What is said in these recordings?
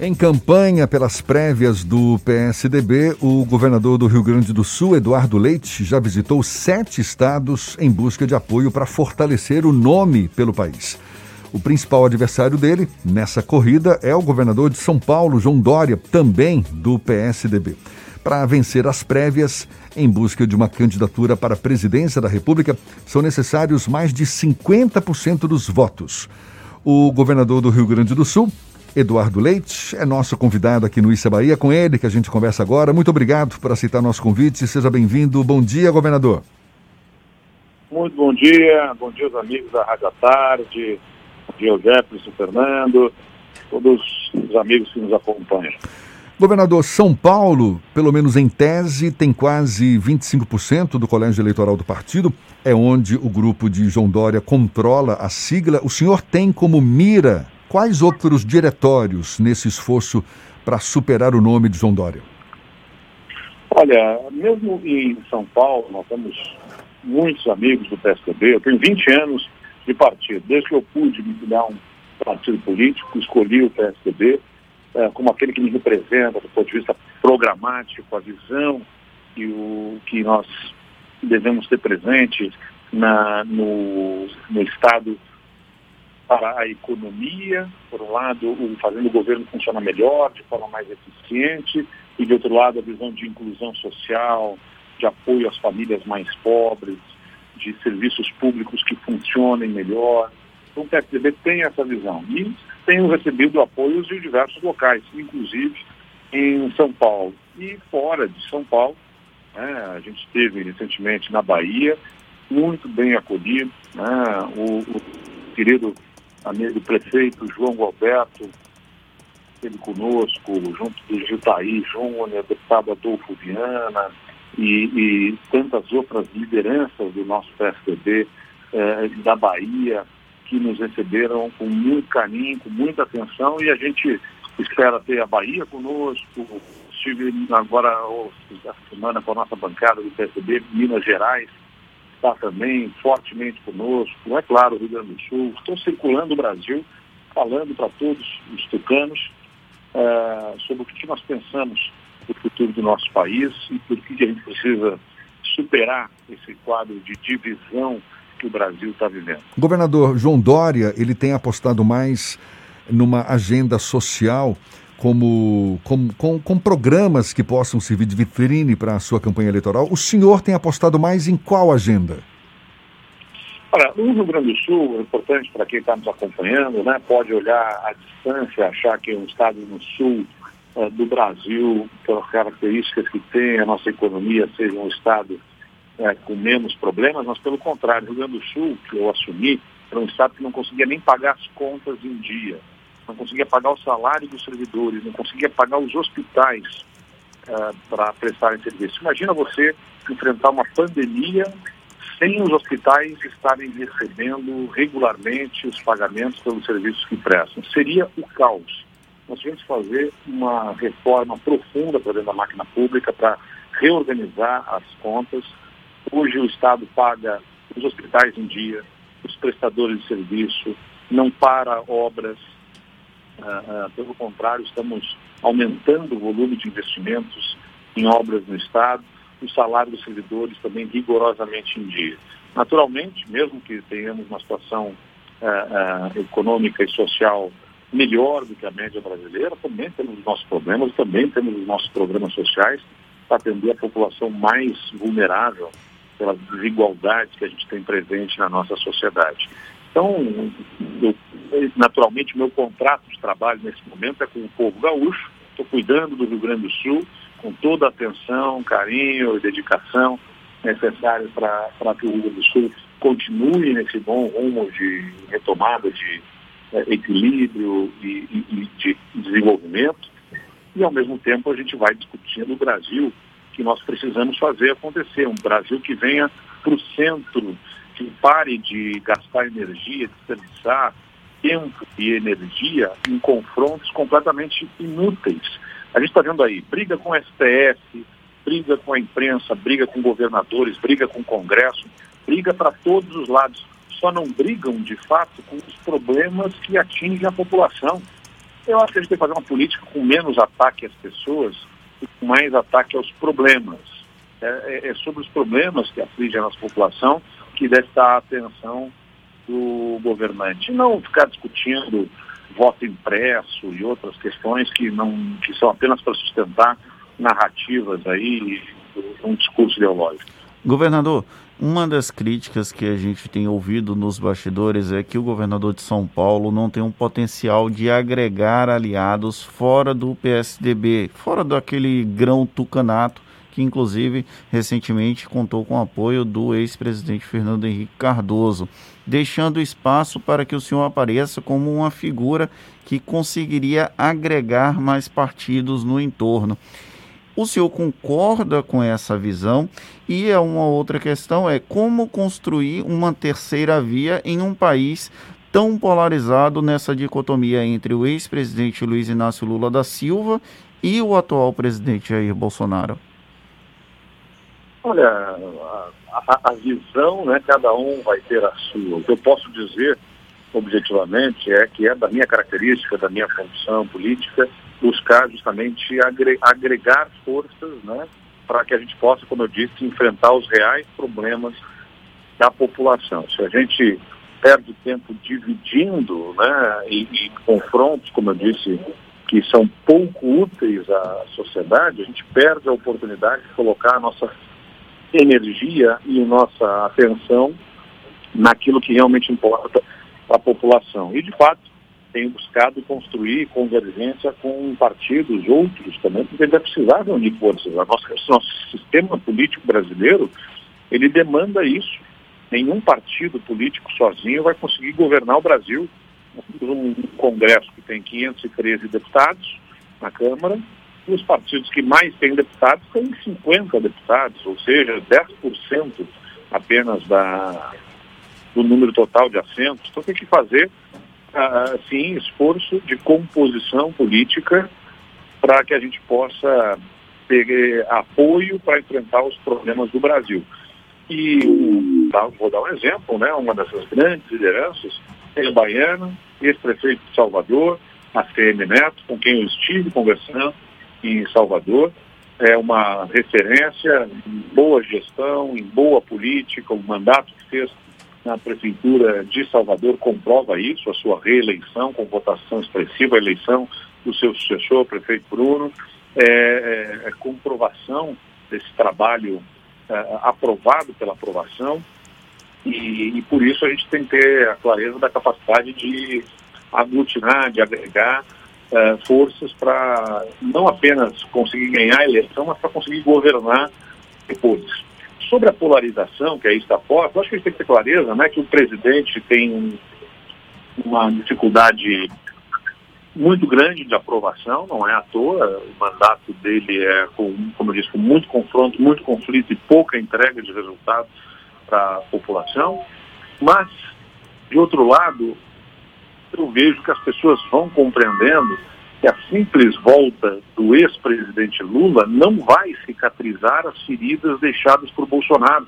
Em campanha pelas prévias do PSDB, o governador do Rio Grande do Sul, Eduardo Leite, já visitou sete estados em busca de apoio para fortalecer o nome pelo país. O principal adversário dele nessa corrida é o governador de São Paulo, João Dória, também do PSDB. Para vencer as prévias, em busca de uma candidatura para a presidência da República, são necessários mais de 50% dos votos. O governador do Rio Grande do Sul, Eduardo Leite, é nosso convidado aqui no Issa Bahia, com ele que a gente conversa agora. Muito obrigado por aceitar nosso convite. Seja bem-vindo. Bom dia, governador. Muito bom dia, bom dia aos amigos da Rádio à Tarde, ao Jefferson Fernando, todos os amigos que nos acompanham. Governador, São Paulo, pelo menos em tese, tem quase 25% do colégio eleitoral do partido. É onde o grupo de João Dória controla a sigla. O senhor tem como mira Quais outros diretórios nesse esforço para superar o nome de João Dória? Olha, mesmo em São Paulo, nós temos muitos amigos do PSDB. Eu tenho 20 anos de partido. Desde que eu pude me filiar um partido político, escolhi o PSDB é, como aquele que me representa do ponto de vista programático, a visão que, o, que nós devemos ter presente na, no, no Estado para a economia, por um lado, fazendo o governo funcionar melhor, de forma mais eficiente, e de outro lado, a visão de inclusão social, de apoio às famílias mais pobres, de serviços públicos que funcionem melhor. Então, o PSDB tem essa visão. E tem recebido apoios de diversos locais, inclusive em São Paulo. E fora de São Paulo, né, a gente esteve recentemente na Bahia, muito bem acolhido. Né, o, o querido amigo prefeito João Roberto, ele conosco, junto do Giltaí Júnior, deputado Adolfo Viana e, e, tantas outras lideranças do nosso PSDB eh, da Bahia, que nos receberam com muito carinho, com muita atenção e a gente espera ter a Bahia conosco. Estive agora, essa semana, com a nossa bancada do PSDB, Minas Gerais, está também fortemente conosco, é claro, o Rio Grande do Sul. Estou circulando o Brasil, falando para todos os tucanos uh, sobre o que nós pensamos do futuro do nosso país e por que a gente precisa superar esse quadro de divisão que o Brasil está vivendo. Governador João Dória, ele tem apostado mais numa agenda social como, como com, com, programas que possam servir de vitrine para a sua campanha eleitoral. O senhor tem apostado mais em qual agenda? Olha, no Rio Grande do Sul, é importante para quem está nos acompanhando, né, pode olhar a distância, achar que é um estado no sul uh, do Brasil, pelas características que tem, a nossa economia seja um estado uh, com menos problemas, mas pelo contrário, o Rio Grande do Sul, que eu assumi, era um estado que não conseguia nem pagar as contas em dia não conseguia pagar o salário dos servidores, não conseguia pagar os hospitais uh, para prestarem serviço. Imagina você enfrentar uma pandemia sem os hospitais estarem recebendo regularmente os pagamentos pelos serviços que prestam. Seria o caos. Nós tivemos que fazer uma reforma profunda para dentro da máquina pública para reorganizar as contas. Hoje o Estado paga os hospitais em dia, os prestadores de serviço, não para obras, Uh, pelo contrário, estamos aumentando o volume de investimentos em obras no Estado, o salário dos servidores também rigorosamente em dia. Naturalmente, mesmo que tenhamos uma situação uh, econômica e social melhor do que a média brasileira, também temos os nossos problemas, também temos os nossos programas sociais para atender a população mais vulnerável pelas desigualdades que a gente tem presente na nossa sociedade. Então, eu naturalmente, meu contrato de trabalho nesse momento é com o povo gaúcho. Estou cuidando do Rio Grande do Sul com toda a atenção, carinho e dedicação necessários para que o Rio Grande do Sul continue nesse bom rumo de retomada de é, equilíbrio e, e, e de desenvolvimento. E, ao mesmo tempo, a gente vai discutindo o Brasil que nós precisamos fazer acontecer. Um Brasil que venha para o centro, que pare de gastar energia, desperdiçar, tempo e energia em confrontos completamente inúteis. A gente está vendo aí, briga com o STF, briga com a imprensa, briga com governadores, briga com o Congresso, briga para todos os lados. Só não brigam, de fato, com os problemas que atingem a população. Eu acho que a gente tem que fazer uma política com menos ataque às pessoas e com mais ataque aos problemas. É, é, é sobre os problemas que afligem a nossa população que deve estar a atenção do governante. Não ficar discutindo voto impresso e outras questões que, não, que são apenas para sustentar narrativas aí, um discurso ideológico. Governador, uma das críticas que a gente tem ouvido nos bastidores é que o governador de São Paulo não tem um potencial de agregar aliados fora do PSDB, fora daquele grão tucanato que inclusive recentemente contou com o apoio do ex-presidente Fernando Henrique Cardoso, deixando espaço para que o senhor apareça como uma figura que conseguiria agregar mais partidos no entorno. O senhor concorda com essa visão? E é uma outra questão é como construir uma terceira via em um país tão polarizado nessa dicotomia entre o ex-presidente Luiz Inácio Lula da Silva e o atual presidente Jair Bolsonaro? Olha, a, a, a visão, né, cada um vai ter a sua. O que eu posso dizer objetivamente é que é da minha característica, da minha função política, buscar justamente agregar forças né, para que a gente possa, como eu disse, enfrentar os reais problemas da população. Se a gente perde tempo dividindo né, e, e confrontos, como eu disse, que são pouco úteis à sociedade, a gente perde a oportunidade de colocar a nossa energia e nossa atenção naquilo que realmente importa para a população. E, de fato, tenho buscado construir convergência com partidos outros também, porque vai precisar reunir forças. O nosso, sistema político brasileiro, ele demanda isso. Nenhum partido político sozinho vai conseguir governar o Brasil. Um Congresso que tem 513 deputados na Câmara, os partidos que mais têm deputados têm 50 deputados, ou seja, 10% apenas da, do número total de assentos. Então tem que fazer sim, esforço de composição política para que a gente possa ter apoio para enfrentar os problemas do Brasil. E vou dar um exemplo, né? Uma dessas grandes lideranças é a Baiana, ex-prefeito de Salvador, a CM Neto, com quem eu estive conversando em Salvador. É uma referência em boa gestão, em boa política, o mandato que fez na Prefeitura de Salvador comprova isso, a sua reeleição com votação expressiva, a eleição do seu sucessor, o prefeito Bruno, é, é, é comprovação desse trabalho é, aprovado pela aprovação. E, e, por isso a gente tem que ter a clareza da capacidade de aglutinar, de agregar é, forças para não apenas conseguir ganhar a eleição, mas para conseguir governar depois. Sobre a polarização, que aí está eu acho que a gente tem que ter clareza né, que o presidente tem uma dificuldade muito grande de aprovação, não é à toa, o mandato dele é, com, como eu disse, com muito confronto, muito conflito e pouca entrega de resultados para a população. Mas, de outro lado, eu vejo que as pessoas vão compreendendo que a simples volta do ex-presidente Lula não vai cicatrizar as feridas deixadas por Bolsonaro,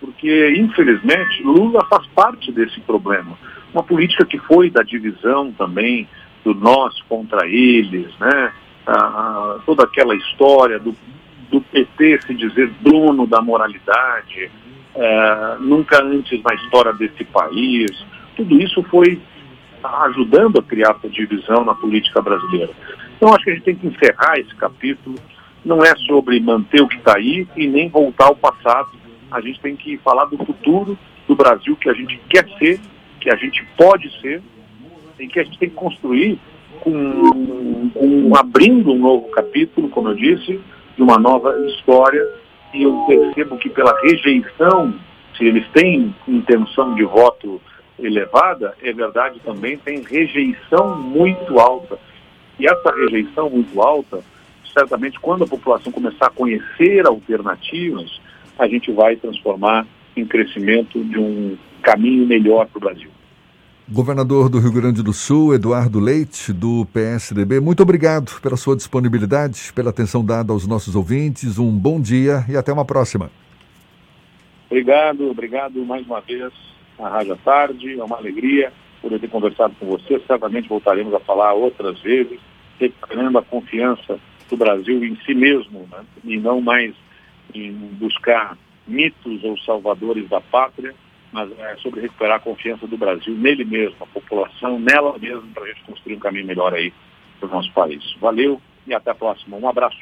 porque, infelizmente, Lula faz parte desse problema. Uma política que foi da divisão também, do nós contra eles, né? Ah, toda aquela história do, do PT se dizer dono da moralidade, ah, nunca antes na história desse país, tudo isso foi ajudando a criar essa divisão na política brasileira. Então acho que a gente tem que encerrar esse capítulo. Não é sobre manter o que está aí e nem voltar ao passado. A gente tem que falar do futuro do Brasil que a gente quer ser, que a gente pode ser, e que a gente tem que construir com, com abrindo um novo capítulo, como eu disse, de uma nova história. E eu percebo que pela rejeição, se eles têm intenção de voto elevada, é verdade também, tem rejeição muito alta. E essa rejeição muito alta, certamente quando a população começar a conhecer alternativas, a gente vai transformar em crescimento de um caminho melhor para o Brasil. Governador do Rio Grande do Sul, Eduardo Leite, do PSDB, muito obrigado pela sua disponibilidade, pela atenção dada aos nossos ouvintes. Um bom dia e até uma próxima. Obrigado, obrigado mais uma vez a Rádio à Tarde, é uma alegria poder ter conversado com você. Certamente voltaremos a falar outras vezes, recuperando a confiança do Brasil em si mesmo, né? e não mais em buscar mitos ou salvadores da pátria, mas é sobre recuperar a confiança do Brasil nele mesmo, a população, nela mesmo, para a gente construir um caminho melhor aí para o nosso país. Valeu e até a próxima. Um abraço.